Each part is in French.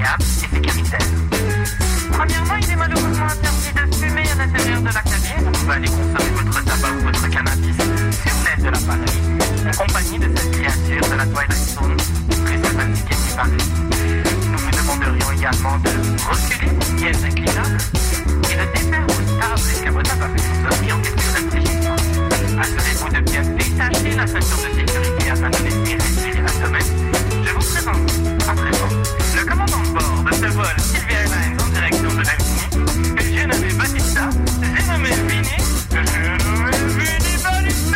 et sécuritaire. Premièrement, il est malheureusement interdit de fumer à l'intérieur de la cabine. Vous pouvez aller consommer votre tabac ou votre cannabis sur l'aide de la patrie, en compagnie de cette créature de la Twilight Zone, très sympathique et paraît. Nous vous demanderions également de reculer, pièce inclinable, et de défaire vos tables et vos tabac sortir en quelque réfléchissement. Assurez-vous de bien détacher la ceinture de sécurité afin de laisser respirer l'abdomen. Je de vol Sylvia en direction de l'Infini, que j'ai nommé Batista, j'ai nommé que j'ai Vini Batista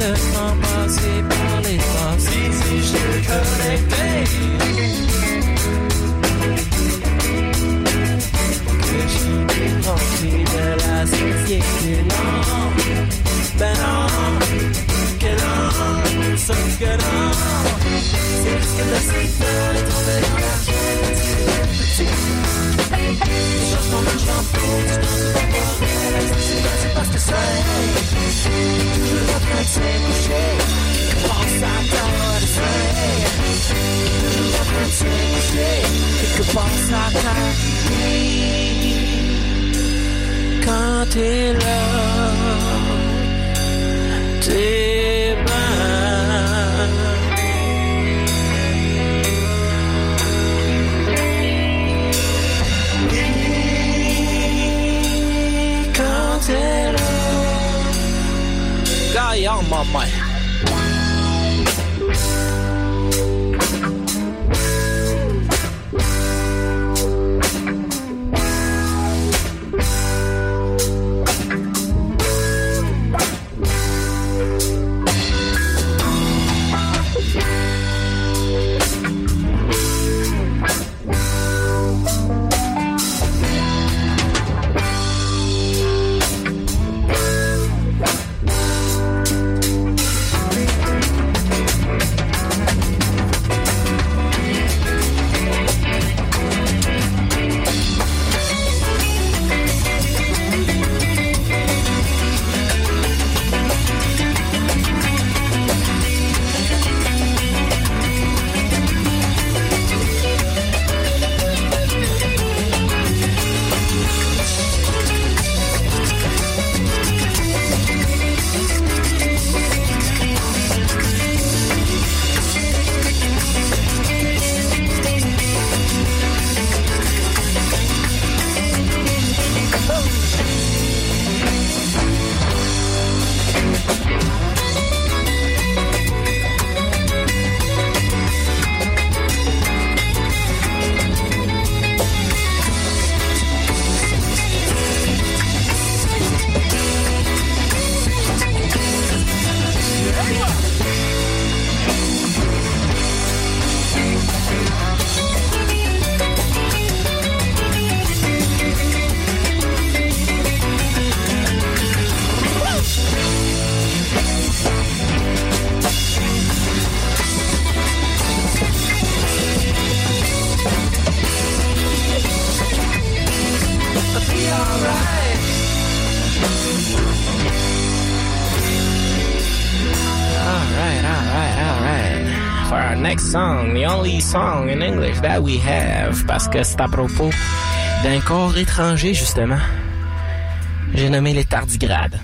Voyager le temps, passer par les passés, si je connecté. Que je suis débranché de la société, non. Ben non, que non, sauf que non. C'est juste que quand t'es là, t'es something I might song, in English that we have, parce que c'est à propos d'un corps étranger, justement. J'ai nommé les tardigrades.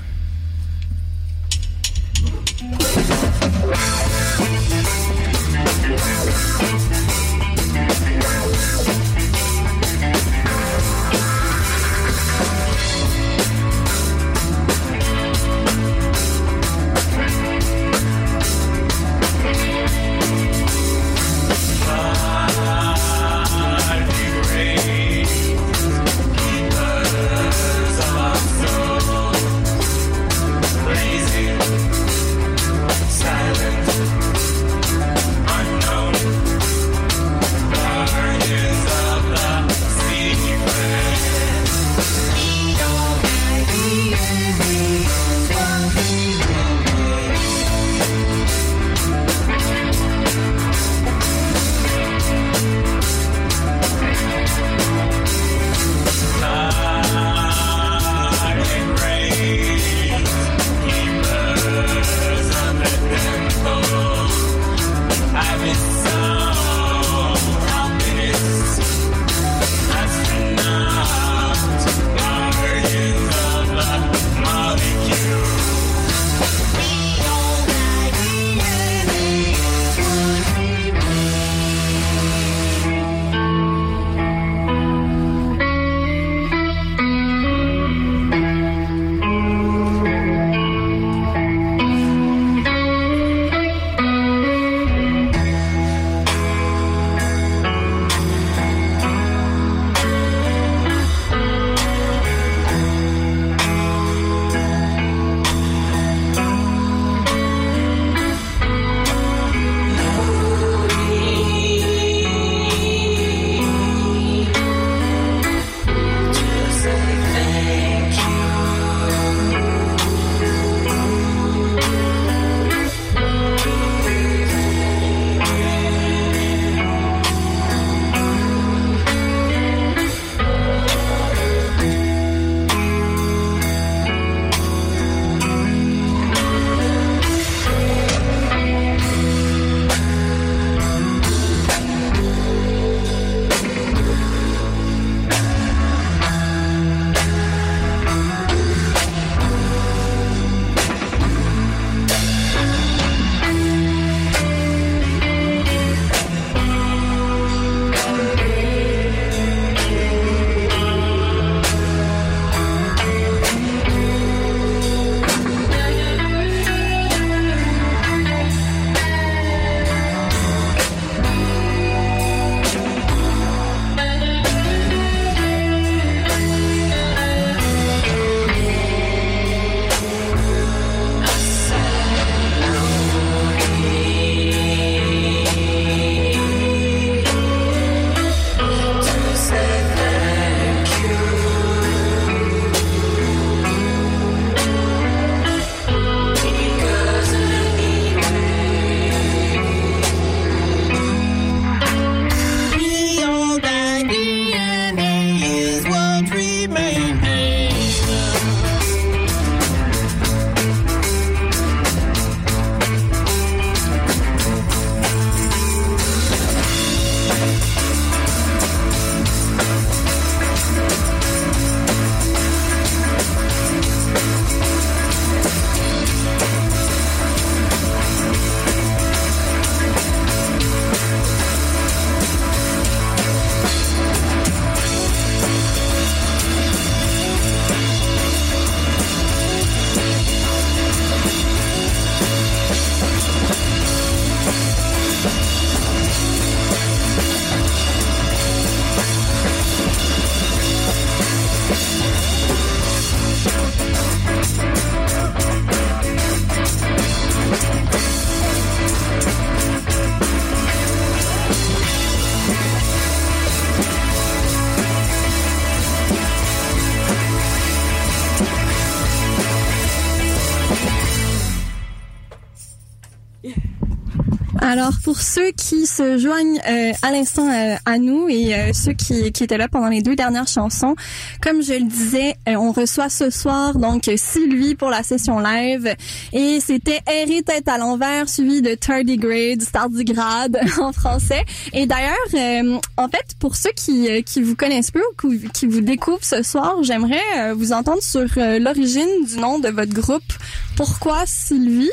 Alors, pour ceux qui se joignent euh, à l'instant euh, à nous et euh, ceux qui, qui étaient là pendant les deux dernières chansons, comme je le disais, on reçoit ce soir donc Sylvie pour la session live et c'était Erré tête à l'envers suivi de Tardigrade, Tardigrade en français. Et d'ailleurs, en fait, pour ceux qui, qui vous connaissent peu ou qui vous découvrent ce soir, j'aimerais vous entendre sur l'origine du nom de votre groupe. Pourquoi Sylvie?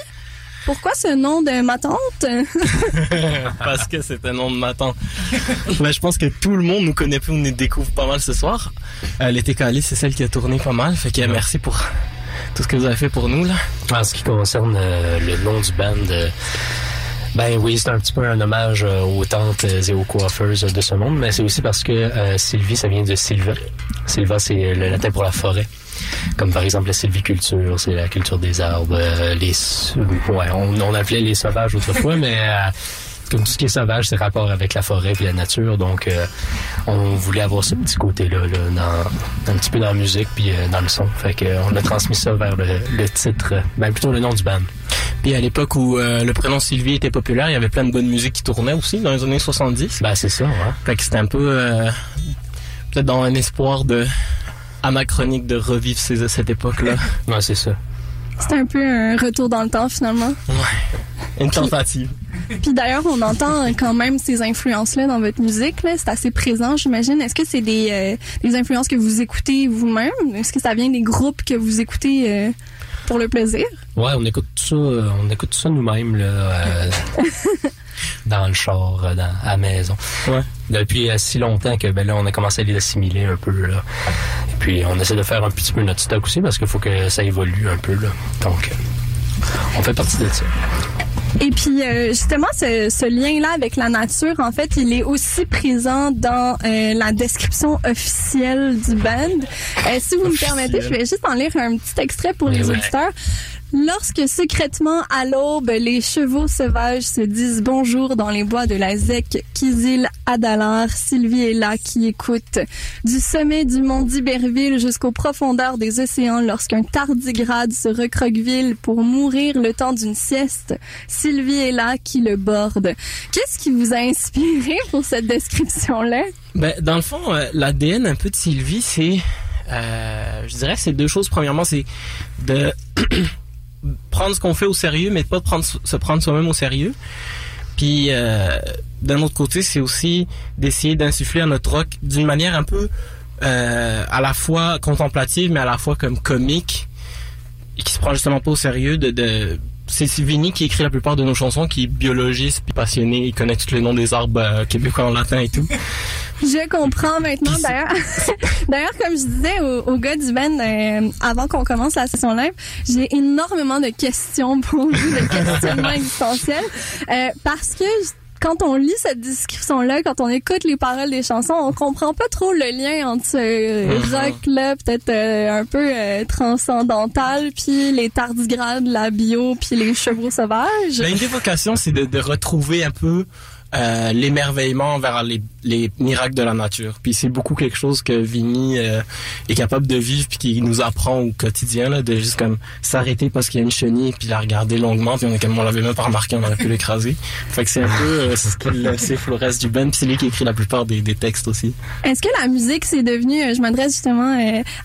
Pourquoi ce nom de ma tante? Parce que c'est un nom de ma tante. Ben, je pense que tout le monde nous connaît plus, on nous découvre pas mal ce soir. Euh, L'été Cali, c'est celle qui a tourné pas mal. Fait que merci pour tout ce que vous avez fait pour nous. Là. En ce qui concerne euh, le nom du band, euh, ben oui, c'est un petit peu un hommage euh, aux tantes et aux coiffeuses de ce monde, mais c'est aussi parce que Sylvie, ça vient de Sylva. Sylva, c'est le latin pour la forêt comme par exemple la sylviculture, c'est la culture des arbres, euh, les ouais, on, on, appelait les sauvages autrefois, mais euh, comme tout ce qui est sauvage, c'est rapport avec la forêt et la nature, donc euh, on voulait avoir ce petit côté-là là, dans, un petit peu dans la musique puis dans le son, fait que on a transmis ça vers le, le titre, ben plutôt le nom du band. Puis à l'époque où le prénom Sylvie était populaire, il y avait plein de bonne musique qui tournait aussi dans les années 70. Ben c'est ça, ouais. Fait que c'était un peu peut-être dans un espoir de anachronique de revivre ces, cette époque-là. ouais, c'est ça. C'est un peu un retour dans le temps finalement. Ouais. Une tentative. Puis, d'ailleurs, on entend quand même ces influences-là dans votre musique. C'est assez présent, j'imagine. Est-ce que c'est des, euh, des influences que vous écoutez vous-même? Est-ce que ça vient des groupes que vous écoutez euh, pour le plaisir? Ouais, on écoute tout ça, euh, on écoute tout ça nous-mêmes. Là, dans le char, euh, dans, à la maison. Ouais. Depuis euh, si longtemps que ben là, on a commencé à les assimiler un peu. Là. Et puis, on essaie de faire un petit peu notre stock aussi parce qu'il faut que ça évolue un peu. Là. Donc, euh, on fait partie de ça. Et puis justement, ce, ce lien-là avec la nature, en fait, il est aussi présent dans la description officielle du band. si vous me permettez, je vais juste en lire un petit extrait pour les auditeurs. Lorsque secrètement à l'aube, les chevaux sauvages se disent bonjour dans les bois de la ZEC, Kizil, Adalar, Sylvie est là qui écoute. Du sommet du mont d'Iberville jusqu'aux profondeurs des océans, lorsqu'un tardigrade se recroqueville pour mourir le temps d'une sieste, Sylvie est là qui le borde. Qu'est-ce qui vous a inspiré pour cette description-là? Ben, dans le fond, euh, l'ADN un peu de Sylvie, c'est, euh, je dirais, c'est deux choses. Premièrement, c'est de prendre ce qu'on fait au sérieux, mais pas prendre, se prendre soi-même au sérieux. Puis euh, d'un autre côté, c'est aussi d'essayer d'insuffler à notre rock d'une manière un peu euh, à la fois contemplative, mais à la fois comme comique, et qui se prend justement pas au sérieux. De, de c'est Vinny qui écrit la plupart de nos chansons, qui est biologiste puis passionné, il connaît tous les noms des arbres euh, québécois en latin et tout. Je comprends maintenant. D'ailleurs, d'ailleurs, comme je disais au, gars du band euh, avant qu'on commence la session live, j'ai énormément de questions pour vous, de questionnements existentiels, euh, parce que quand on lit cette description-là, quand on écoute les paroles des chansons, on comprend pas trop le lien entre ce euh, mm-hmm. rock-là, peut-être un peu transcendantal, puis les tardigrades, la bio, puis les chevaux sauvages. Ben, une des vocations, c'est de, de retrouver un peu euh, l'émerveillement vers les, les, miracles de la nature. Puis c'est beaucoup quelque chose que Vinny euh, est capable de vivre puis qui nous apprend au quotidien là, de juste comme s'arrêter parce qu'il y a une chenille puis la regarder longuement puis on est comme on l'avait même pas remarqué, on aurait pu l'écraser. Fait que c'est un peu euh, ce qu'il sait Flores du Ben puis c'est lui qui écrit la plupart des, des textes aussi. Est-ce que la musique c'est devenu, je m'adresse justement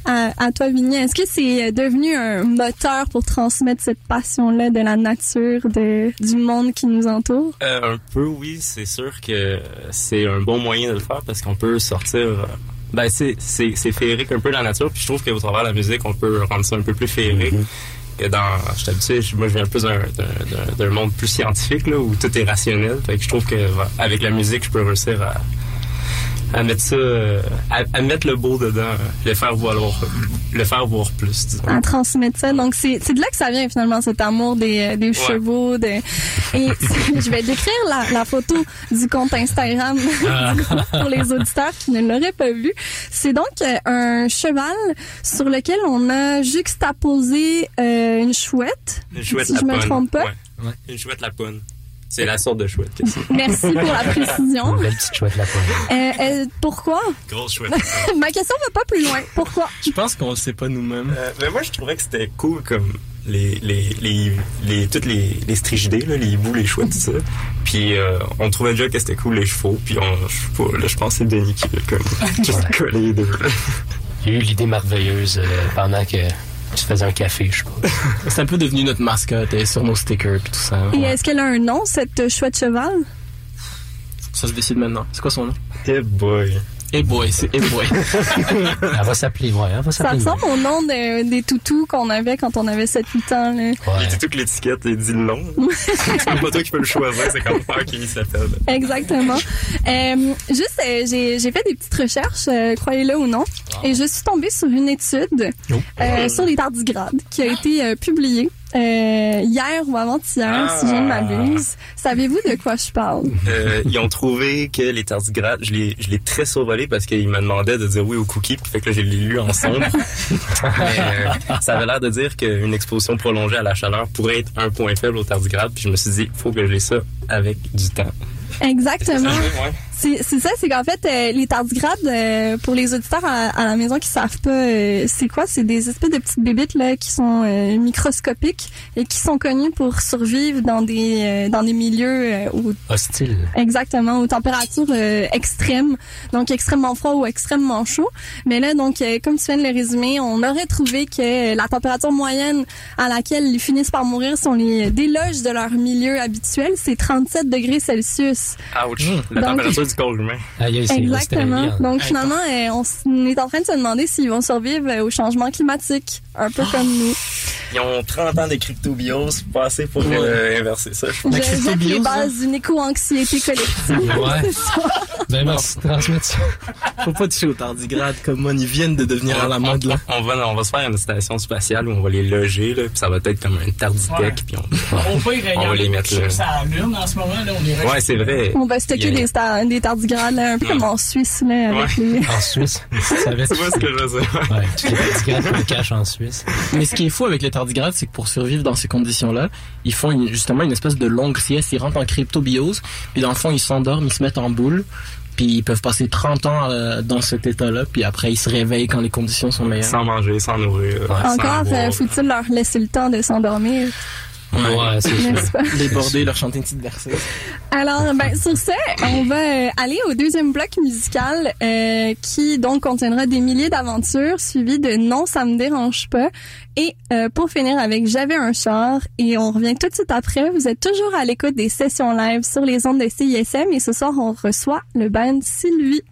à, à, toi Vinny, est-ce que c'est devenu un moteur pour transmettre cette passion là de la nature, de du monde qui nous entoure? un peu oui c'est sûr que c'est un bon moyen de le faire parce qu'on peut sortir. Euh, ben, c'est, c'est, c'est féerique un peu dans la nature, puis je trouve qu'au travers de la musique, on peut rendre ça un peu plus féerique. Mm-hmm. dans, je t'habitue, moi je viens plus d'un, d'un, d'un monde plus scientifique là, où tout est rationnel. Fait que je trouve que avec la musique, je peux réussir à, à mettre ça, euh, à, mettre le beau dedans, le faire voir, le faire voir plus. Disons. À transmettre ça. Donc c'est de là que ça vient finalement cet amour des, euh, des chevaux. De... Et je vais décrire la, la, photo du compte Instagram ah. pour les auditeurs qui ne l'auraient pas vu. C'est donc euh, un cheval sur lequel on a juxtaposé euh, une chouette. Une chouette si je me trompe pas. Ouais. Une chouette lapone. C'est la sorte de chouette. Merci pour la précision. Une belle petite chouette là euh, euh, pourquoi? Grosse chouette. Ma question va pas plus loin. Pourquoi? Je pense qu'on le sait pas nous-mêmes. Euh, mais moi, je trouvais que c'était cool comme les, les, les, les, toutes les, les strigidés, là, les hiboux, les choix, tout ça. Puis euh, on trouvait déjà que c'était cool les chevaux. Puis on, je sais pas, là, je pense que c'est Denis qui l'a comme juste collé les deux. Il y a eu l'idée merveilleuse euh, pendant que tu faisais un café, je sais pas. C'est un peu devenu notre mascotte elle est sur nos stickers puis tout ça. Et est-ce qu'elle a un nom, cette chouette cheval? Ça se décide maintenant. C'est quoi son nom? Eh boy. Hey boy, c'est Hey boy. Elle va s'appeler, ouais, elle va Ça s'appeler. ressemble au nom de- des toutous qu'on avait quand on avait 7-8 ans. Là. Ouais. Il dit tout que l'étiquette, il dit le nom. c'est pas toi qui peux le choisir, c'est comme faire qui s'appelle. Exactement. Euh, juste, euh, j'ai j'ai fait des petites recherches, euh, croyez-le ou non, et je suis tombée sur une étude Oh. euh, sur les tardigrades qui a été euh, publiée euh, hier ou avant-hier, si je ne m'abuse. Savez-vous de quoi je parle? Euh, ils ont trouvé que les tardigrades, je l'ai, je l'ai très survolé parce qu'il me demandait de dire oui au cookie, puis fait que là, je l'ai lu en sombre. Mais euh, ça avait l'air de dire qu'une exposition prolongée à la chaleur pourrait être un point faible aux tardigrades, puis je me suis dit, faut que j'ai ça avec du temps. Exactement. C'est c'est ça, c'est qu'en fait, euh, les tardigrades, euh, pour les auditeurs à, à la maison qui savent pas, euh, c'est quoi? C'est des espèces de petites bébites là qui sont euh, microscopiques et qui sont connues pour survivre dans des euh, dans des milieux euh, où Hostile. Exactement, aux températures euh, extrêmes, donc extrêmement froid ou extrêmement chaud. Mais là, donc, euh, comme tu viens de le résumer, on aurait trouvé que la température moyenne à laquelle ils finissent par mourir si on les déloge de leur milieu habituel, c'est 37 degrés Celsius. Ouch. La Donc- température du Exactement. Donc, finalement, euh, on, s- on est en train de se demander s'ils vont survivre euh, au changement climatique, un peu comme nous. Ils ont 30 ans de cryptobiose, pas assez pour euh, inverser ça. je jette les cryptobiose, bases d'une éco-anxiété collective. Ouais. Ben, merci de transmettre ça. Faut pas toucher aux tardigrades comme moi, ils viennent de devenir à la mode là. On va, on va se faire une station spatiale où on va les loger, là, puis ça va être comme un tarditech, Ouais. puis on... Au pire, On va les mettre là. ça la en ce moment. Là, on est Ouais, c'est vrai. On va stocker Il y a- des, sta- des tardigrades, là, un peu comme en Suisse, là, avec les... En Suisse. Tu savais Tu vois ce que je veux dire? Ouais, les tardigrades qu'on cache en Suisse. Mais ce qui est fou avec les tardigrades, c'est que pour survivre dans ces conditions-là, ils font une- justement une espèce de longue sieste, ils rentrent en cryptobiose, puis dans le fond, ils s'endorment, ils se mettent en boule, puis ils peuvent passer 30 ans euh, dans cet état-là, puis après, ils se réveillent quand les conditions sont meilleures. Sans manger, sans nourrir. Encore, euh, faut-il leur laisser le temps de s'endormir, Ouais, c'est? Déborder, leur chanter une petite berceuse. Alors, ben, sur ce, on va euh, aller au deuxième bloc musical euh, qui donc contiendra des milliers d'aventures suivies de Non, ça me dérange pas. Et euh, pour finir avec J'avais un char et on revient tout de suite après. Vous êtes toujours à l'écoute des sessions live sur les ondes de CISM et ce soir on reçoit le band Sylvie.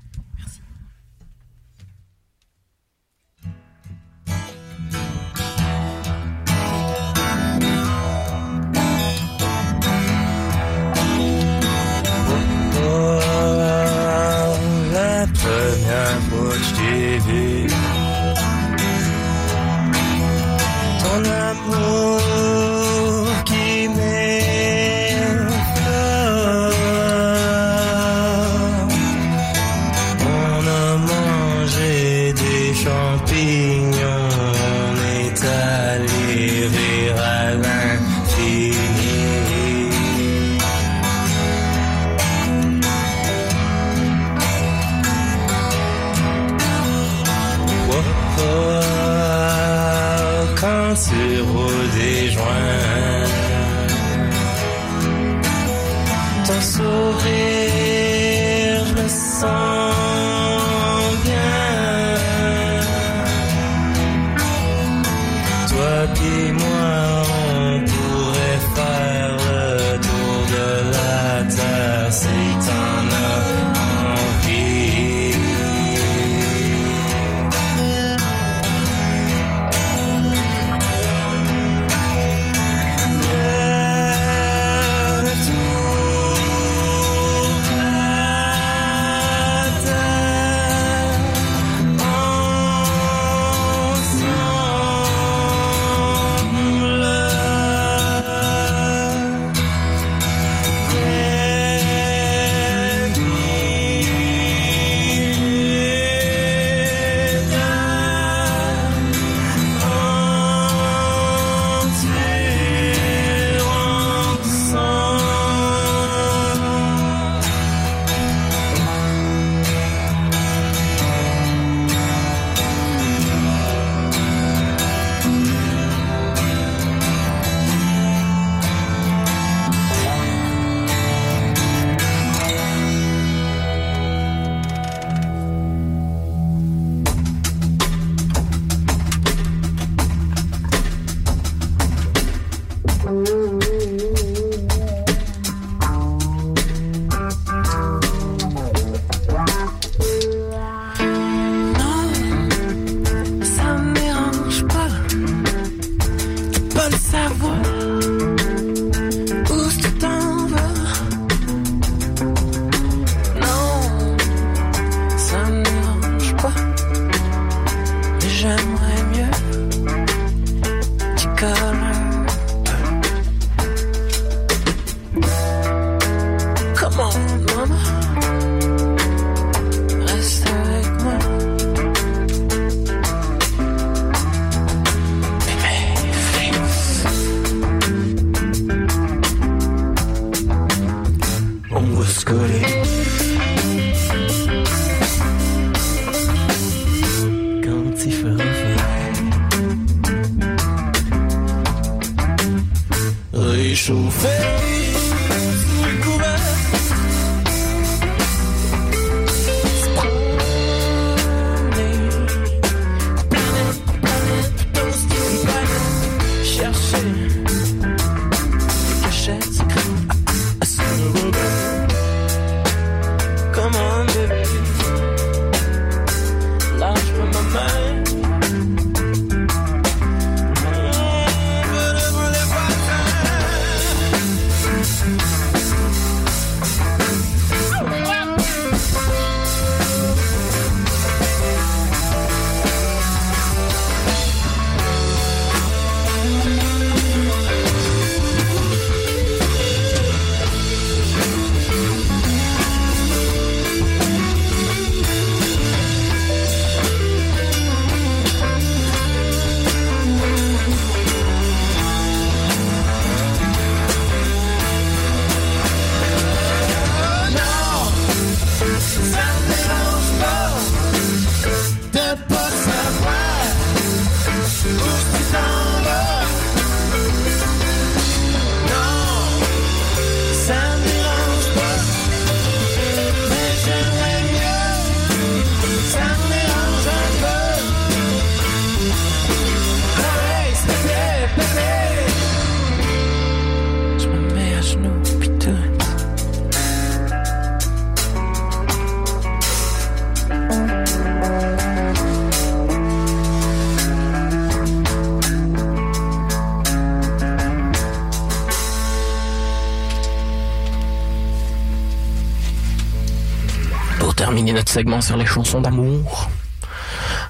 Sur les chansons d'amour,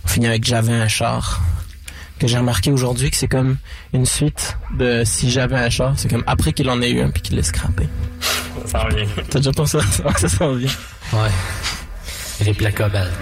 on finit avec J'avais un char. Que j'ai remarqué aujourd'hui que c'est comme une suite de Si j'avais un char. C'est comme après qu'il en ait eu un puis qu'il l'ait scrappé. Ça revient. T'as déjà pensé à ça? Ça s'en vient. Ouais. Et les plaques cobalt.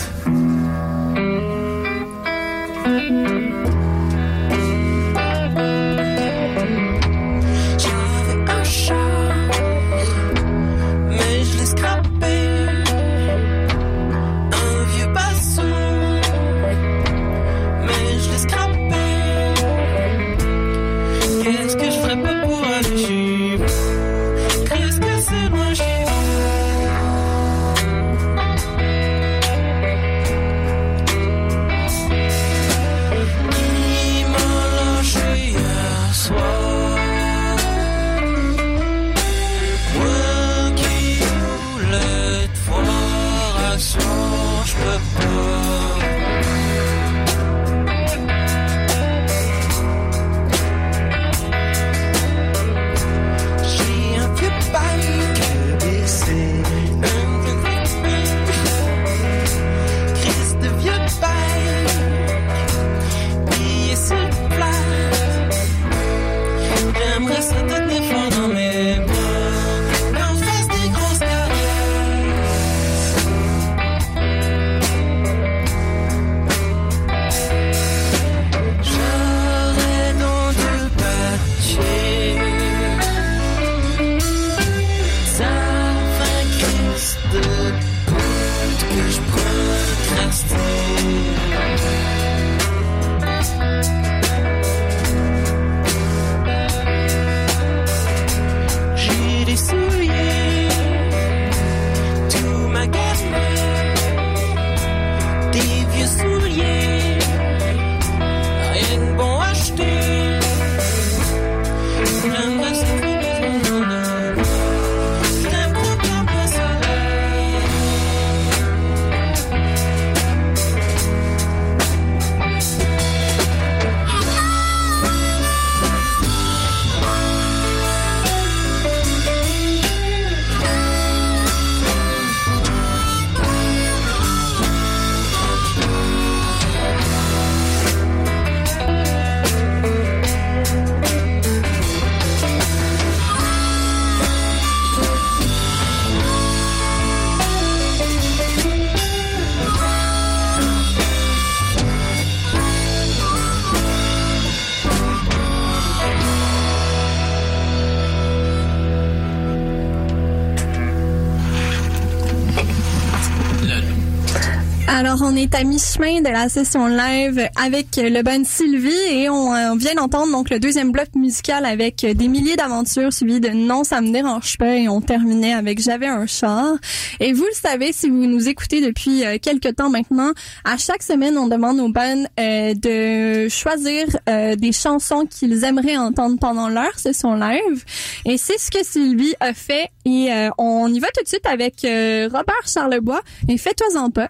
On est à mi-chemin de la session live avec le band Sylvie et on, euh, vient d'entendre donc le deuxième bloc musical avec des milliers d'aventures suivi de Non, ça me dérange pas et on terminait avec J'avais un char. Et vous le savez, si vous nous écoutez depuis euh, quelques temps maintenant, à chaque semaine, on demande aux bands euh, de choisir euh, des chansons qu'ils aimeraient entendre pendant leur session live. Et c'est ce que Sylvie a fait et euh, on y va tout de suite avec euh, Robert Charlebois et Fais-toi-en pas.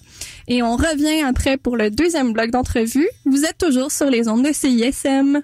Et on revient après pour le deuxième bloc d'entrevue. Vous êtes toujours sur les ondes de CISM.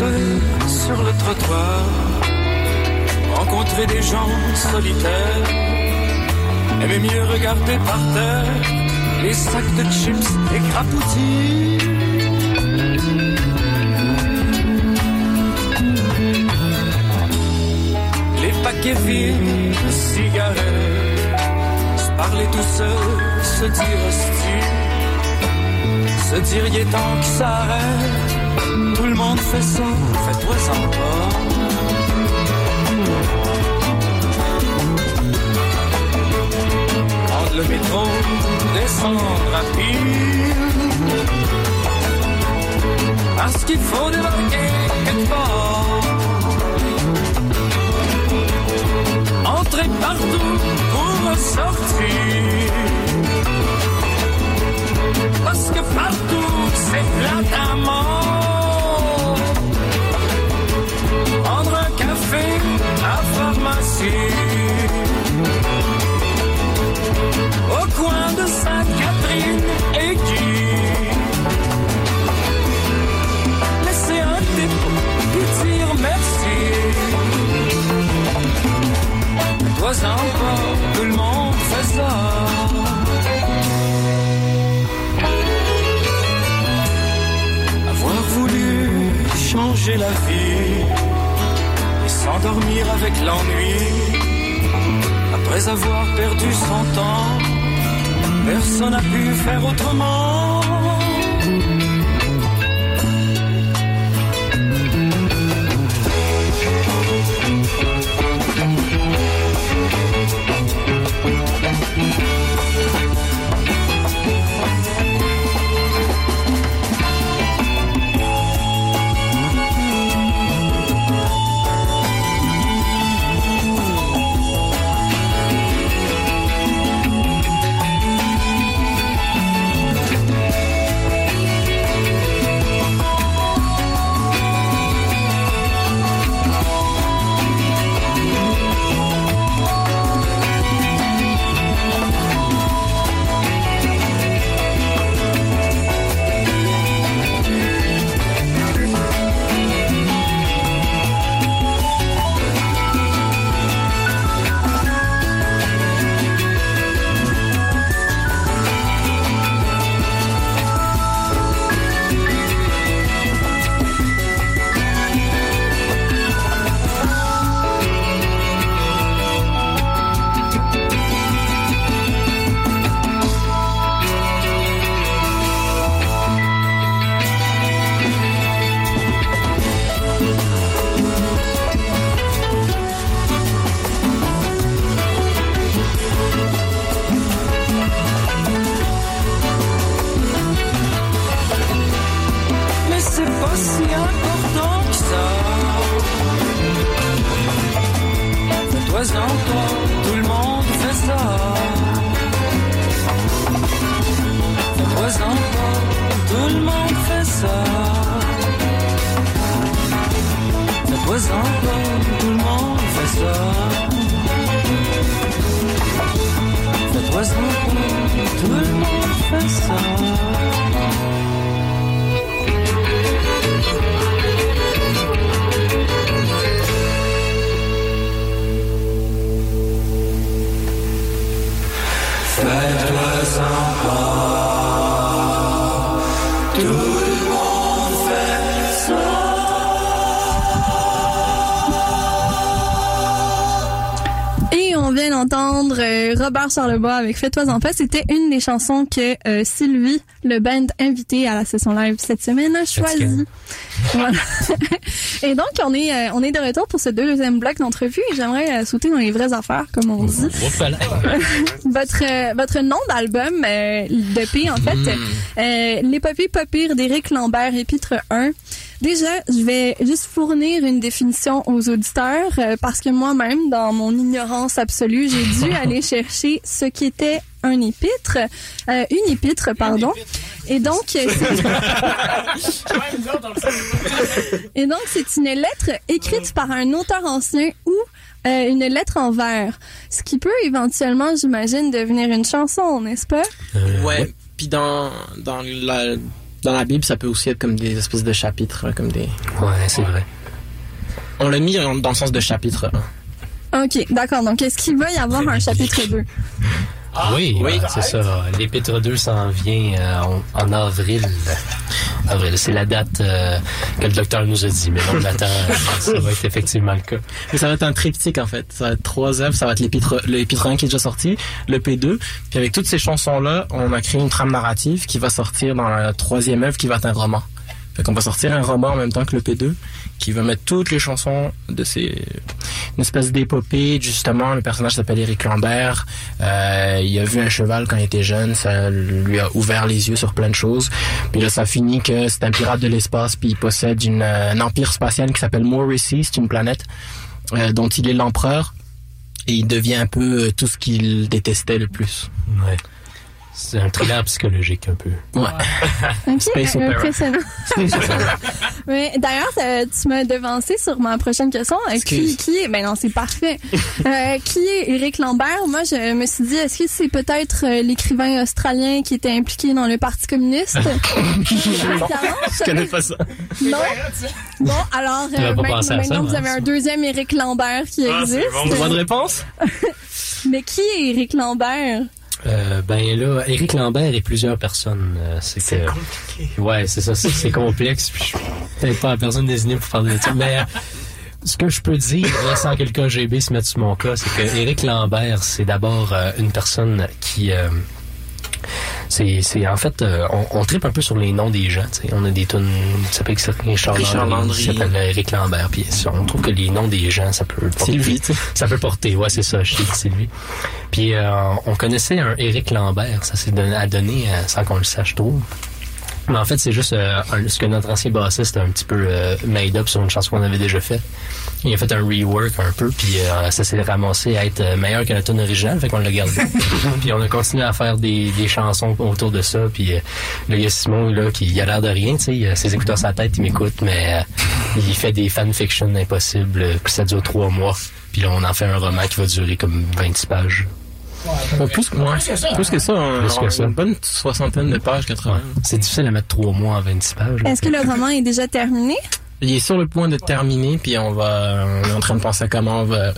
sur le trottoir, rencontrer des gens solitaires, aimer mieux regarder par terre les sacs de chips et crapoutis. Les paquets vides de cigarettes, se parler tout seul, se dire hostile, se dire y est temps que ça arrête tout le monde fait ça, fais-toi en pas. Prendre le métro, descendre à. Parce qu'il faut débarquer quelque part. Entrer partout pour ressortir. Parce que partout c'est plein café à pharmacie. Au coin de Sainte-Catherine et qui Laisser un dépôt et dire merci. Toi encore, tout le monde fait ça. Avoir voulu changer la vie s'endormir avec l'ennui. Après avoir perdu son temps, personne n'a pu faire autrement. Robert Charlebois avec Fais-toi en fait. C'était une des chansons que euh, Sylvie, le band invité à la session live cette semaine, a choisi. Voilà. et donc, on est, euh, on est de retour pour ce deuxième bloc d'entrevue et j'aimerais euh, sauter dans les vraies affaires, comme on dit. Votre votre nom d'album euh, d'EP en fait euh, l'épopée pas pire d'Éric Lambert épître 1 déjà je vais juste fournir une définition aux auditeurs euh, parce que moi-même dans mon ignorance absolue j'ai dû aller chercher ce qui était un épître euh, une épître pardon. et donc euh, c'est- et donc c'est une lettre écrite par un auteur ancien ou euh, une lettre en vers, ce qui peut éventuellement, j'imagine, devenir une chanson, n'est-ce pas? Euh, Ouais. Puis dans, dans la, dans la Bible, ça peut aussi être comme des espèces de chapitres, là, comme des. Ouais, c'est vrai. On l'a mis en- dans le sens de chapitre. hein. OK, d'accord. Donc, est-ce qu'il va y avoir un chapitre 2? oui, oui, euh, c'est ça. L'épître 2 s'en vient euh, en, en avril. Avril, c'est la date euh, que le docteur nous a dit, mais on l'attend. ça va être effectivement le cas. Mais ça va être un triptyque en fait. Ça va être trois œuvres. Ça va être l'épître, l'épître 1 qui est déjà sorti, le P2. Puis avec toutes ces chansons-là, on a créé une trame narrative qui va sortir dans la troisième œuvre qui va être un roman. Fait qu'on va sortir un roman en même temps que le P2 qui va mettre toutes les chansons de ces une espèce d'épopée justement. Le personnage s'appelle Éric Lambert. Euh, il a vu un cheval quand il était jeune. Ça lui a ouvert les yeux sur plein de choses. Puis là ça finit que c'est un pirate de l'espace puis il possède une, un empire spatial qui s'appelle Morrissey c'est une planète euh, dont il est l'empereur. Et il devient un peu euh, tout ce qu'il détestait le plus. Ouais. C'est un thriller psychologique un peu. ouais OK, Space opera. impressionnant. Mais d'ailleurs, euh, tu m'as devancé sur ma prochaine question. Euh, Qui, est, ben non, c'est parfait. Euh, qui est Éric Lambert? Moi, je me suis dit, est-ce que c'est peut-être l'écrivain australien qui était impliqué dans le Parti communiste? je connais pas ça non. Bon, alors, euh, maintenant, ça, vous avez ça. un deuxième Éric Lambert qui Ah, existe. bon. droit de réponse Mais qui est Éric Lambert? Euh, ben là, Éric Lambert et plusieurs personnes. euh, c'est que... compliqué Ouais, c'est ça, c'est- complexe. Puis je suis peut-être pas la personne désignée pour parler de ça. Mais euh, ce que je peux dire, là, sans que le KGB se mette sur mon cas, c'est que Éric Lambert, c'est d'abord une personne qui... c'est, c'est en fait, euh, on, on tripe un peu sur les noms des gens. On a des tunes qui s'appellent Richard, Richard Landry, s'appelle euh, Éric Lambert. Puis on trouve que les noms des gens, ça peut porter- sais. ça peut porter, ouais, c'est ça, dit Sylvie. Puis euh, on connaissait un Éric Lambert, ça s'est donné, à donner sans qu'on le sache trop. Mais en fait, c'est juste euh, un- ce que notre ancien bassiste a un petit peu euh, made up sur une chanson qu'on avait déjà faite. Il a fait un rework un peu, puis euh, ça s'est ramassé à être euh, meilleur que la tune originale, fait qu'on l'a gardé. puis on a continué à faire des, des chansons autour de ça, puis euh, là, il y a Simon, là, qui il a l'air de rien, tu sais, il a ses écouteurs sur la tête, il m'écoute, mais euh, il fait des fanfictions impossibles, puis ça dure trois mois. Puis là, on en fait un roman qui va durer comme 26 pages. Ouais, plus, que- ça, plus que ça, un- Plus que ça. une bonne soixantaine de pages, 80. C'est difficile à mettre trois mois en 26 pages. Est-ce que le roman est déjà terminé? Il est sur le point de terminer, puis on va, on est en train de penser à comment on va,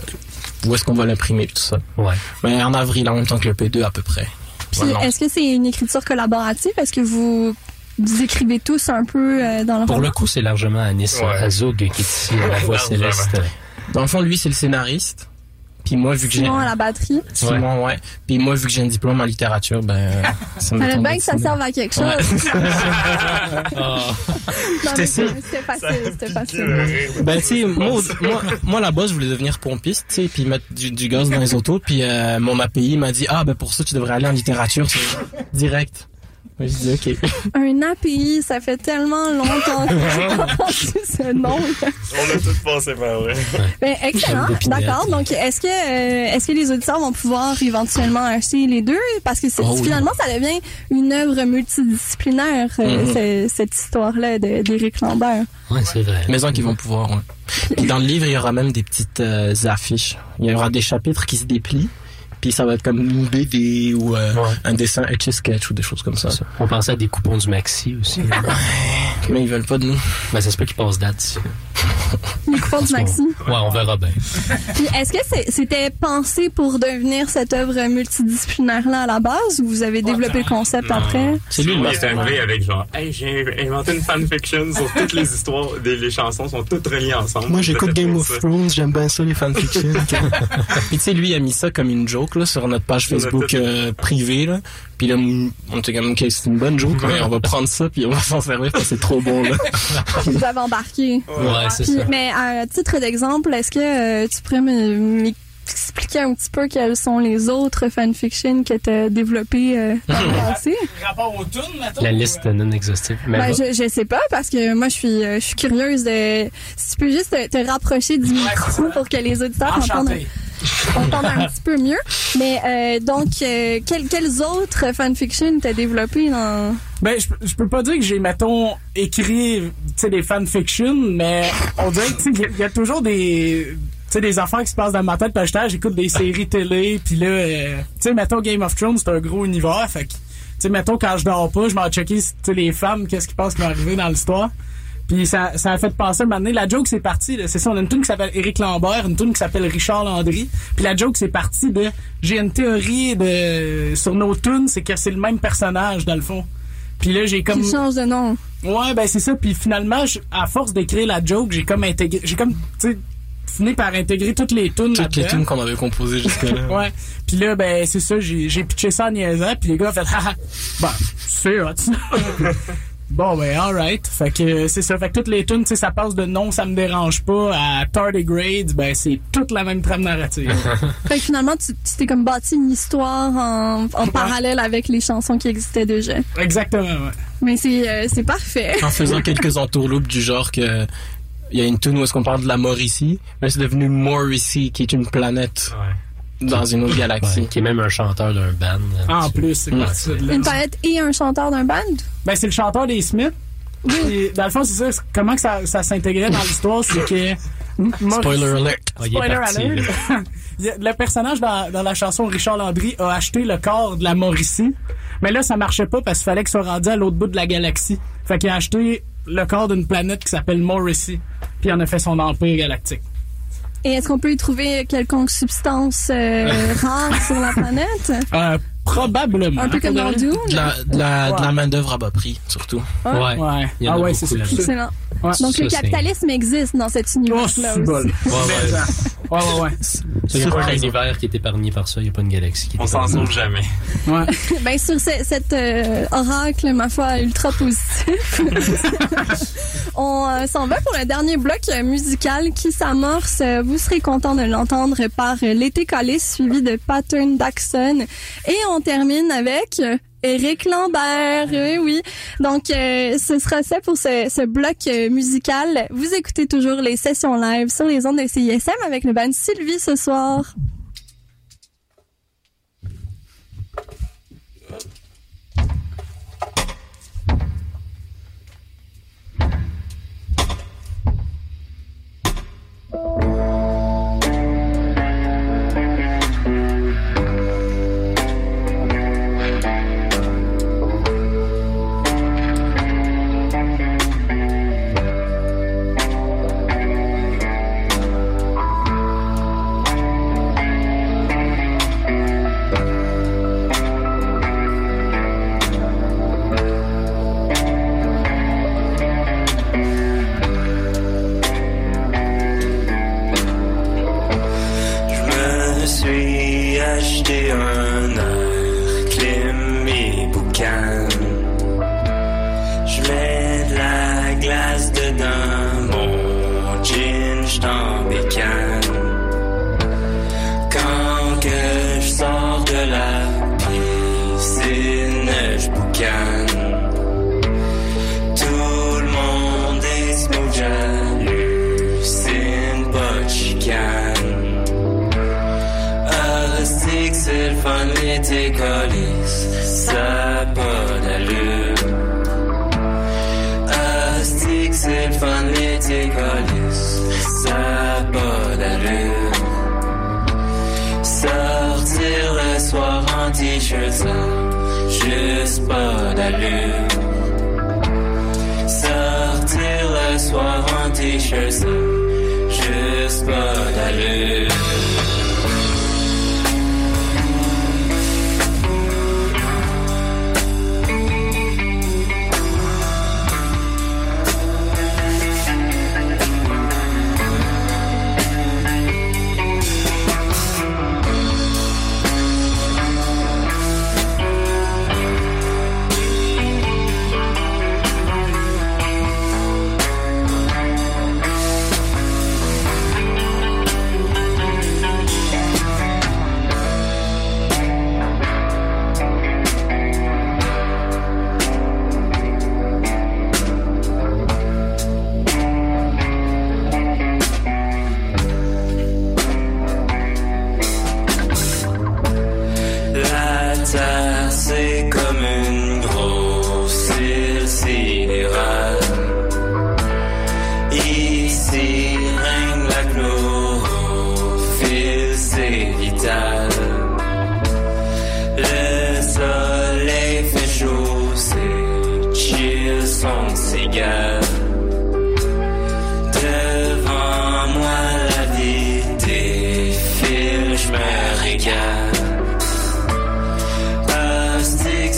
où est-ce qu'on va l'imprimer, tout ça. Ouais. Mais en avril, en même temps que le P2 à peu près. Puis Ouais, non. est-ce que c'est une écriture collaborative? Est-ce que vous, vous écrivez tous un peu euh, dans le Pour roman? le coup, c'est largement Anis Ouais. Azog qui est ici à la voix céleste. Dans le fond, lui, c'est le scénariste. Puis moi, vu que j'ai... Simon à la batterie. Simon, ouais. Puis moi, vu que j'ai un diplôme en littérature, ben, ça me bien que ça serve à quelque chose. Ouais. Sûr. C'était facile, c'était facile. Ben, tu sais, moi, moi, moi, là-bas, je voulais devenir pompiste, tu sais, puis mettre du, du gaz dans les autos. Puis euh, mon API m'a dit, ah, ben pour ça, tu devrais aller en littérature, tu sais, direct. Moi, je dis, ok. Un API, ça fait tellement longtemps que j'ai entendu ce nom. On a tout passé par vrai. Ben, excellent. D'accord. Donc, est-ce que, euh, est-ce que les auditeurs vont pouvoir éventuellement acheter les deux? Parce que Oh oui. finalement, ça devient une œuvre multidisciplinaire, euh, Mhm. ce- cette histoire-là de- d'Éric Lambert. Ouais, c'est vrai. Maison qu'ils vont pouvoir, ouais. Puis dans le livre, il y aura même des petites euh, affiches. Il y aura des chapitres qui se déplient. Puis ça va être comme une BD ou euh, Ouais. un dessin etch-sketch ou des choses comme ça. Ça. On pensait à des coupons du Maxi aussi. Mais ils veulent pas de nous. ben, ça se peut qu'ils passent date ici. Les coupons du Maxi. Ouais, on verra bien. Puis, est-ce que c'est- c'était pensé pour devenir cette œuvre multidisciplinaire-là à la base ou vous avez développé le concept après? C'est lui le Il est mastermind. arrivé avec genre, hey, j'ai inventé une fanfiction sur toutes les histoires, des, les chansons sont toutes reliées ensemble. Moi, j'écoute Game of ça. Thrones, j'aime bien ça, les fanfictions. Puis tu sais, lui, il a mis ça comme une joke là, sur notre page Facebook euh, privée. Là. Puis là, on était comme, OK, c'est une bonne joke, mais on va prendre ça, puis on va s'en servir, parce que c'est trop bon. Là. Vous avez embarqué. Ouais, c'est ça. mais à titre d'exemple, est-ce que euh, tu pourrais me- m'expliquer un petit peu quelles sont les autres fanfictions que tu as développées euh, dans le passé? Rapport mettons. La liste non exhaustive. Ben, je, je sais pas parce que moi je suis euh, je suis curieuse de si tu peux juste te, te rapprocher du micro pour que les auditeurs entendent, Enchanté. entendent un petit peu mieux. Mais euh, donc euh, quelles, quelles autres fanfictions t'as développées dans Ben, je, peux- pas dire que j'ai, mettons, écrit, des fanfictions, mais on dirait que, tu sais, il y a- toujours des, tu des affaires qui se passent dans ma tête, parce que j'écoute des séries télé, puis là, euh, tu sais, mettons, Game of Thrones, c'est un gros univers, fait que, tu sais, mettons, quand je dors pas, je m'en checker, tu sais, les femmes, qu'est-ce qui passe qui va arriver dans l'histoire. Puis ça, ça a fait passer un moment donné. La joke, c'est parti. là. C'est ça, on a une tune qui s'appelle Éric Lambert, une tune qui s'appelle Richard Landry. Puis la joke, c'est parti de... J'ai une théorie de sur nos tunes, c'est que c'est le même personnage, dans le fond. Puis là, j'ai comme... Qui change de nom. Ouais, ben c'est ça. Puis finalement, je- à force d'écrire la joke, j'ai comme intégré... J'ai comme, tu sais, fini par intégrer toutes les tunes Toutes les tunes qu'on avait composées jusque-là. Ouais. Puis là, ben, c'est ça, j'ai, pitché ça en niaisant, puis les gars ont fait, haha, ben, c'est hot. Bon, ben, alright. Fait que c'est ça. Fait que toutes les tunes, tu sais, ça passe de non, ça me dérange pas à Tardigrades, ben, c'est toute la même trame narrative. Fait que finalement, tu t'es comme bâti une histoire en, en parallèle avec les chansons qui existaient déjà. Exactement, ouais. Mais c'est euh, c'est parfait. en faisant quelques entourloupes du genre que il y a une tune où est-ce qu'on parle de la Mauricie, mais c'est devenu Mauricie qui est une planète dans une autre galaxie. Ouais, qui est même un chanteur d'un band. euh, En plus, c'est parti de là. Une palette et un chanteur d'un band? Ben, c'est le chanteur des Smiths. Puis, dans le fond, c'est ça. Comment que ça, ça s'intégrait dans l'histoire, c'est que... Moi- Spoiler alert. Ah, Spoiler parti, alert. le personnage dans, dans la chanson Richard Landry a acheté le corps de la Mauricie. Mais là, ça marchait pas parce qu'il fallait qu'il soit rendu à l'autre bout de la galaxie. Fait qu'il a acheté le corps d'une planète qui s'appelle Mauricie. Puis il en a fait son empire galactique. Et est-ce qu'on peut y trouver quelconque substance euh, rare sur la planète? Euh, probablement. Un peu comme dans Dune? De la, de la, main-d'œuvre à bas prix, surtout. Ouais. Ouais. Il y en ah ouais, c'est ça. Excellent. Ouais. Donc, Ça, le capitalisme existe dans cet Oh, univers-là c'est bol. aussi. Ouais, ouais. Ouais, ouais, ouais. Il n'y a pas un univers qui est épargné par ça. Il n'y a pas une galaxie qui est On s'en sauve jamais. Ouais. Ben, sur ce- cet euh, oracle, ma foi, ultra positif, on euh, s'en va pour le dernier bloc musical qui s'amorce. Vous serez content de l'entendre par L'été collé, suivi de Pattern Daxon. Et on termine avec... Éric Lambert, oui, oui. Donc, euh, ce sera ça pour ce, ce bloc euh, musical. Vous écoutez toujours les sessions live sur les ondes de CISM avec le band Sylvie ce soir. L'été colis, ça pas d'allure. Rustique, c'est le fun, l'été colis, ça pas d'allure. Sortir le soir en t-shirt, ça juste pas d'allure. Sortir le soir en t-shirt, ça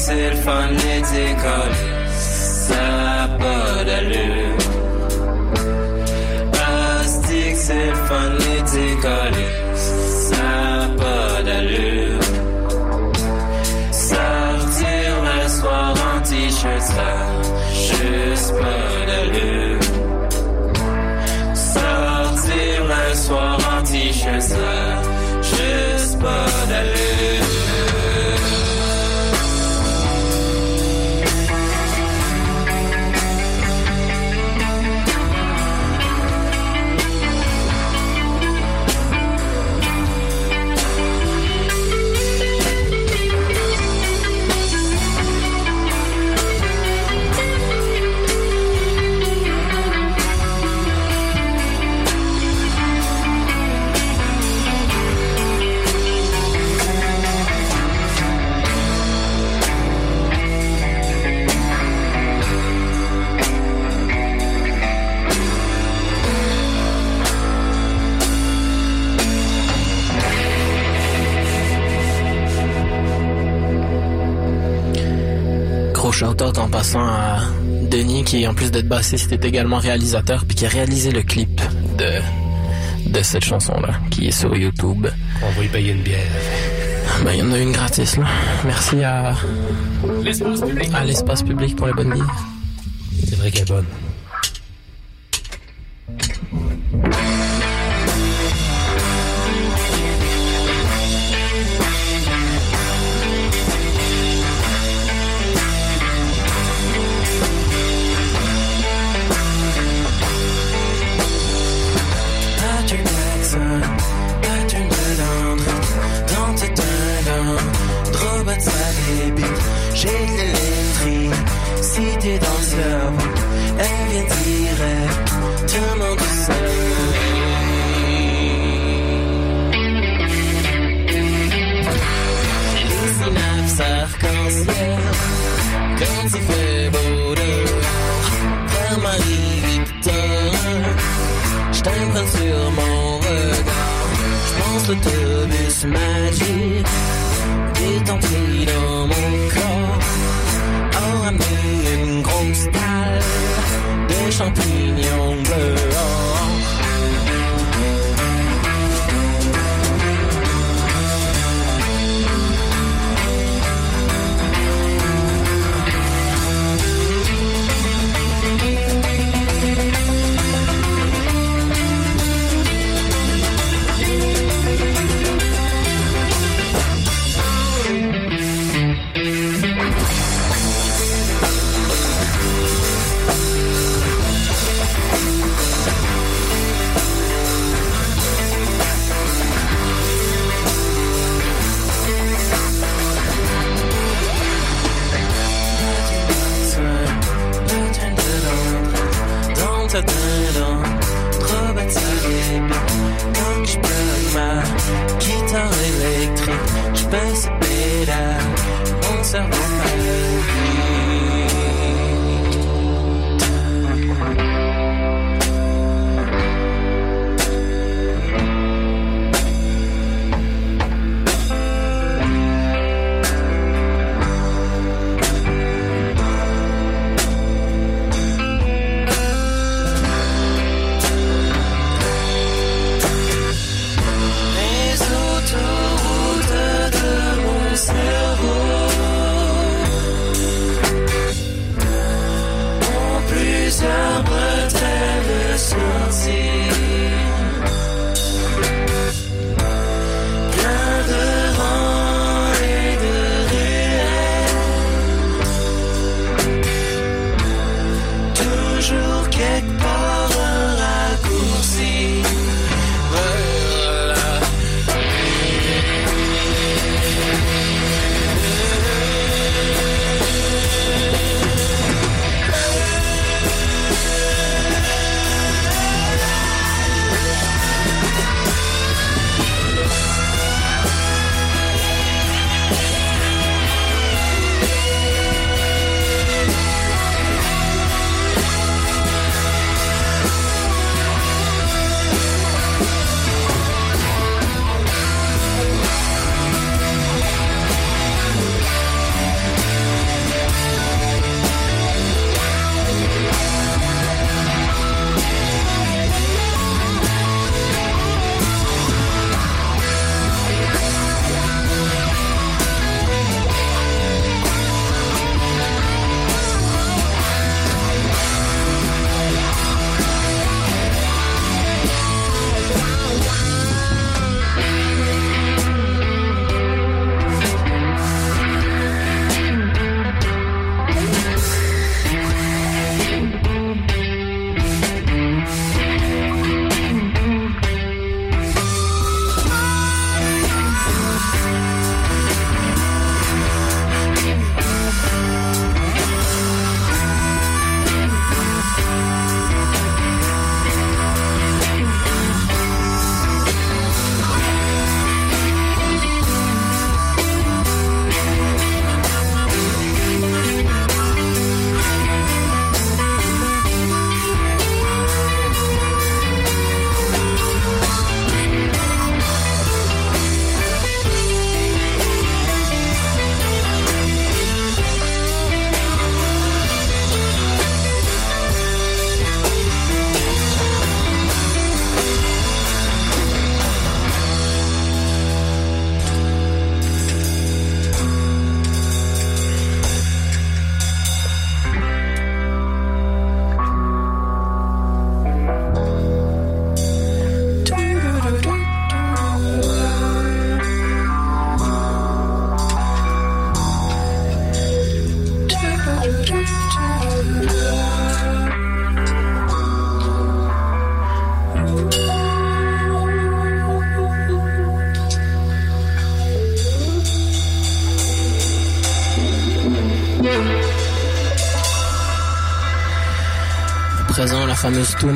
c'est le fun, décoller. Ça pas d'allure. Astic, c'est le fun, les décoller. En passant à Denis qui en plus d'être bassiste est également réalisateur puis qui a réalisé le clip de de cette chanson là qui est sur YouTube. On va y payer une bière. Ben il y en a une gratis là. Merci à L'espace public. à l'espace public pour les bonnes bières. C'est vrai qu'elle est bonne. Si t'es dans elle vient direct, tout le monde synapses arc-en-ciel, quand il fait beau dehors, vers Marie-Victor. Je t'imprègne sur mon regard. Je pense l'autobus magique entré dans mon corps. Ramener une grosse dalle de champignons blancs.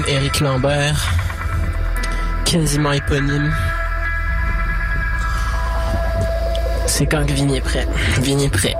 Eric Lambert, quasiment éponyme. C'est quand que Vigny est prêt? Vigny est prêt.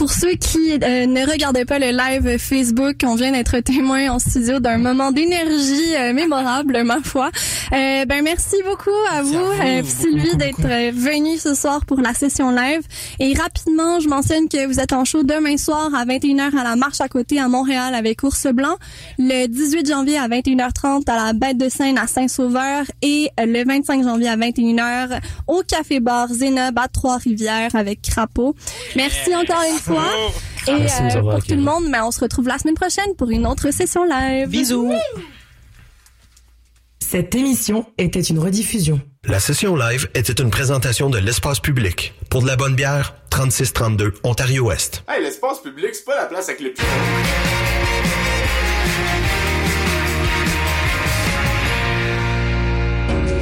Pour ceux qui euh, ne regardaient pas le live Facebook, on vient d'être témoin en studio d'un moment d'énergie euh, mémorable, ma foi. Euh, ben, merci beaucoup à vous, vous, euh, Sylvie, d'être euh, venue ce soir pour la session live. Et rapidement, je mentionne que vous êtes en show demain soir à 21h à la Marche à côté à Montréal avec Ours Blanc, le 18 janvier à 21h30 à la Bête de Seine à Saint-Sauveur et le 25 janvier à 21h au Café Bar Zénob à Trois-Rivières avec Crapaud. Merci encore une fois. Et nous euh, pour tout le monde, mais on se retrouve la semaine prochaine pour une autre session live. Bisous! Cette émission était une rediffusion. La session live était une présentation de l'espace public. Pour de la bonne bière, 3632 Ontario-Ouest. Hey, l'espace public, c'est pas la place avec le plus.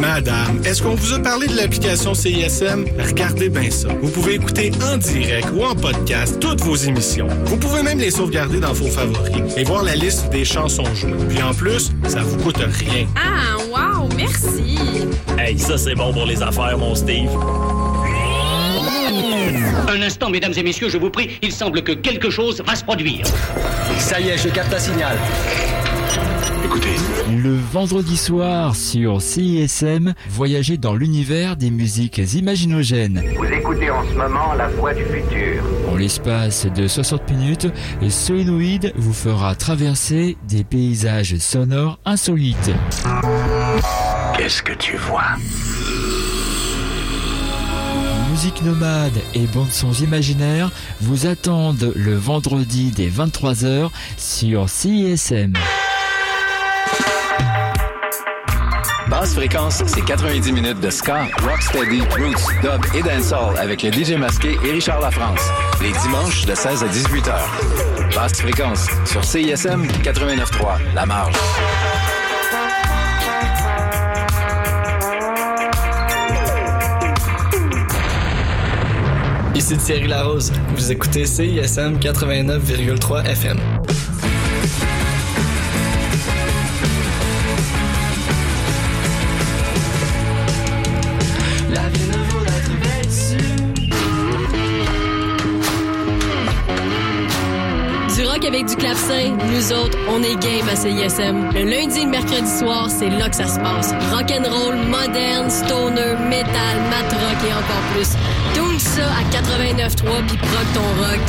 Madame, est-ce qu'on vous a parlé de l'application CISM? Regardez bien ça. Vous pouvez écouter en direct ou en podcast toutes vos émissions. Vous pouvez même les sauvegarder dans vos favoris et voir la liste des chansons jouées. Puis en plus, ça vous coûte rien. Ah, wow, merci. Hey, ça c'est bon pour les affaires, mon Steve. Un instant, mesdames et messieurs, je vous prie, il semble que quelque chose va se produire. Ça y est, je capte un signal. Écoutez. Le vendredi soir sur CISM, voyagez dans l'univers des musiques imaginogènes. Vous écoutez en ce moment la voix du futur. En l'espace de 60 minutes, Solenoid vous fera traverser des paysages sonores insolites. Qu'est-ce que tu vois? Musique nomade et bandes sons imaginaires vous attendent le vendredi dès 23h sur CISM. Basse fréquence, c'est 90 minutes de ska, rocksteady, roots, dub et dancehall avec le DJ masqué et Richard Lafrance. Les dimanches de 16 à 18 heures. Basse fréquence sur CISM 89.3, La Marge. Ici Thierry Larose. Vous écoutez CISM 89,3 FM. Du clavecin, nous autres, on est game à CISM. Le lundi et le mercredi soir, c'est là que ça se passe. Rock'n'roll, moderne, stoner, metal, mat rock et encore plus. Tout ça à 89.3 puis proc ton rock.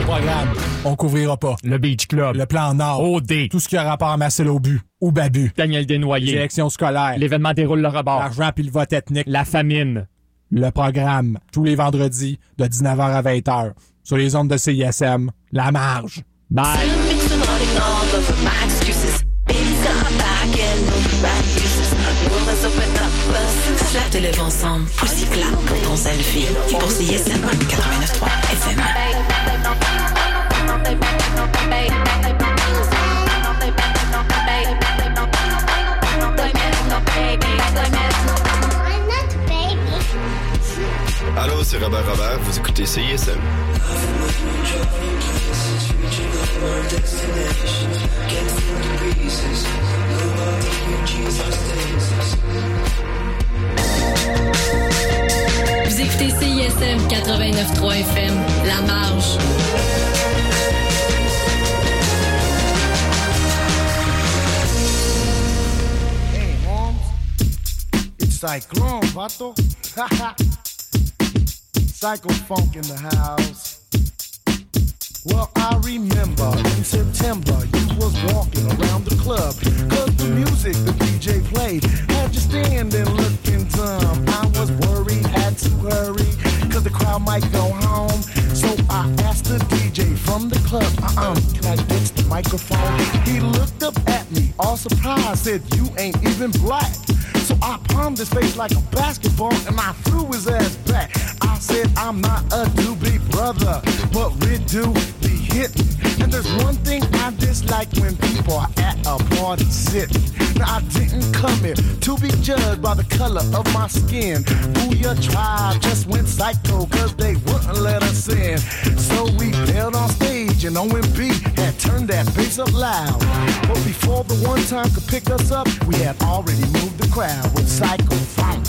Au programme, on couvrira pas. Le Beach Club. Le plan Nord. OD. Tout ce qui a rapport à Marcel Aubu ou Babu. Daniel Desnoyers. Direction scolaire. L'événement déroule le rebord. L'argent puis le vote ethnique. La famine. Le programme, tous les vendredis, de 19h à 20h. Sur les ondes de CISM. La marge. Bye. Pour CISM 89.3 c'est Robert Robert, vous écoutez CISM. Vous écoutez CISM 89.3 FM, La Marge. Hey, Holmes. It's Cyclone, vato. Psycho funk in the house. Well, I remember in September you was walking around the club. Cause the music the DJ played had you standing looking dumb. I was worried, had to hurry, cause the crowd might go home. So I asked the DJ from the club, uh-uh, can I fix the microphone? He looked up at me, all surprised, said, you ain't even black. So I palmed his face like a basketball and I threw his ass back. I said, I'm not a doobie brother, but we do be hitting. And there's one thing I dislike when people are at a party sitting. Now I didn't come here to be judged by the color of my skin. Booyah tribe just went psycho cause they wouldn't let us in. So we bailed on stage and OMB had turned that bass up loud. But before the one time could pick us up, we had already moved the crowd with. Psycho funk.